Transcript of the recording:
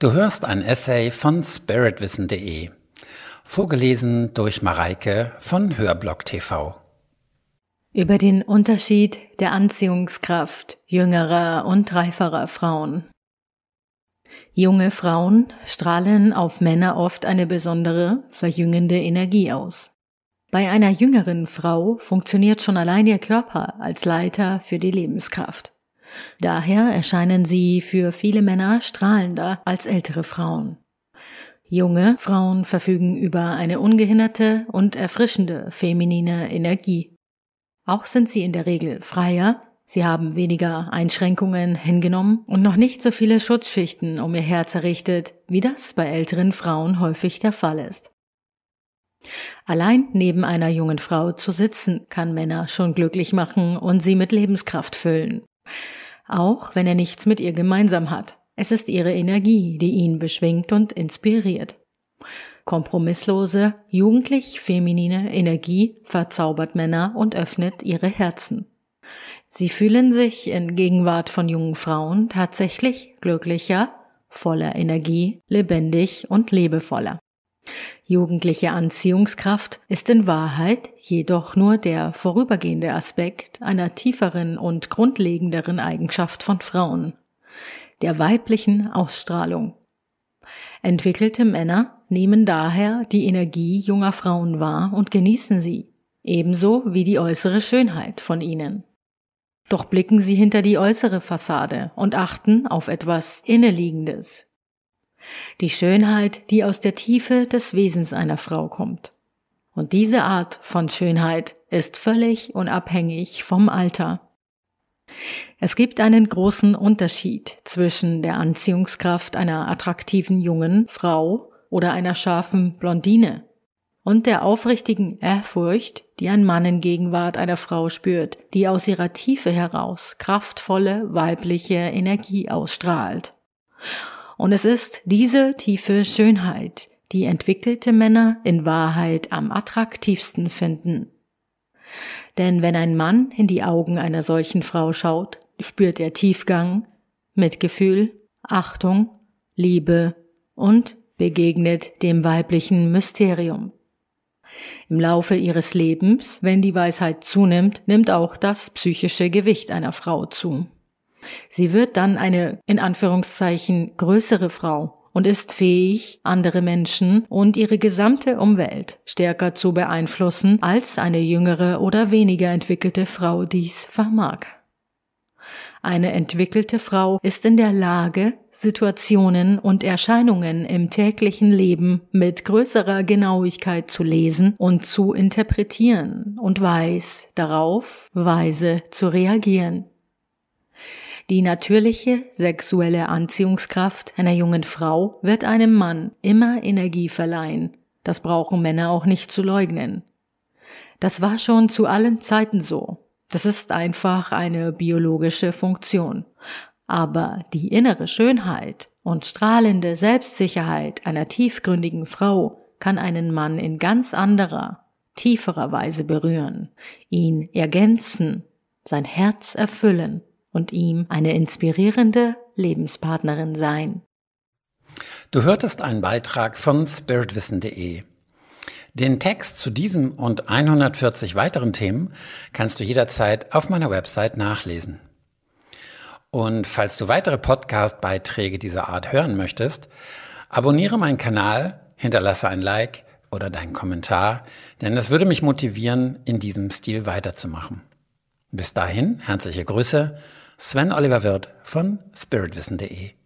Du hörst ein Essay von spiritwissen.de, vorgelesen durch Mareike von Hörblock TV. Über den Unterschied der Anziehungskraft jüngerer und reiferer Frauen. Junge Frauen strahlen auf Männer oft eine besondere, verjüngende Energie aus. Bei einer jüngeren Frau funktioniert schon allein ihr Körper als Leiter für die Lebenskraft. Daher erscheinen sie für viele Männer strahlender als ältere Frauen. Junge Frauen verfügen über eine ungehinderte und erfrischende feminine Energie. Auch sind sie in der Regel freier, sie haben weniger Einschränkungen hingenommen und noch nicht so viele Schutzschichten um ihr Herz errichtet, wie das bei älteren Frauen häufig der Fall ist. Allein neben einer jungen Frau zu sitzen, kann Männer schon glücklich machen und sie mit Lebenskraft füllen auch wenn er nichts mit ihr gemeinsam hat. Es ist ihre Energie, die ihn beschwingt und inspiriert. Kompromisslose, jugendlich feminine Energie verzaubert Männer und öffnet ihre Herzen. Sie fühlen sich in Gegenwart von jungen Frauen tatsächlich glücklicher, voller Energie, lebendig und lebevoller. Jugendliche Anziehungskraft ist in Wahrheit jedoch nur der vorübergehende Aspekt einer tieferen und grundlegenderen Eigenschaft von Frauen, der weiblichen Ausstrahlung. Entwickelte Männer nehmen daher die Energie junger Frauen wahr und genießen sie, ebenso wie die äußere Schönheit von ihnen. Doch blicken sie hinter die äußere Fassade und achten auf etwas Inneliegendes, die Schönheit, die aus der Tiefe des Wesens einer Frau kommt. Und diese Art von Schönheit ist völlig unabhängig vom Alter. Es gibt einen großen Unterschied zwischen der Anziehungskraft einer attraktiven jungen Frau oder einer scharfen Blondine und der aufrichtigen Ehrfurcht, die ein Mann in Gegenwart einer Frau spürt, die aus ihrer Tiefe heraus kraftvolle weibliche Energie ausstrahlt. Und es ist diese tiefe Schönheit, die entwickelte Männer in Wahrheit am attraktivsten finden. Denn wenn ein Mann in die Augen einer solchen Frau schaut, spürt er Tiefgang, Mitgefühl, Achtung, Liebe und begegnet dem weiblichen Mysterium. Im Laufe ihres Lebens, wenn die Weisheit zunimmt, nimmt auch das psychische Gewicht einer Frau zu. Sie wird dann eine in Anführungszeichen größere Frau und ist fähig, andere Menschen und ihre gesamte Umwelt stärker zu beeinflussen, als eine jüngere oder weniger entwickelte Frau dies vermag. Eine entwickelte Frau ist in der Lage, Situationen und Erscheinungen im täglichen Leben mit größerer Genauigkeit zu lesen und zu interpretieren und weiß darauf weise zu reagieren. Die natürliche sexuelle Anziehungskraft einer jungen Frau wird einem Mann immer Energie verleihen. Das brauchen Männer auch nicht zu leugnen. Das war schon zu allen Zeiten so. Das ist einfach eine biologische Funktion. Aber die innere Schönheit und strahlende Selbstsicherheit einer tiefgründigen Frau kann einen Mann in ganz anderer, tieferer Weise berühren, ihn ergänzen, sein Herz erfüllen und ihm eine inspirierende Lebenspartnerin sein. Du hörtest einen Beitrag von spiritwissen.de. Den Text zu diesem und 140 weiteren Themen kannst du jederzeit auf meiner Website nachlesen. Und falls du weitere Podcast-Beiträge dieser Art hören möchtest, abonniere meinen Kanal, hinterlasse ein Like oder deinen Kommentar, denn es würde mich motivieren, in diesem Stil weiterzumachen. Bis dahin, herzliche Grüße Sven Oliver Wirth von spiritwissen.de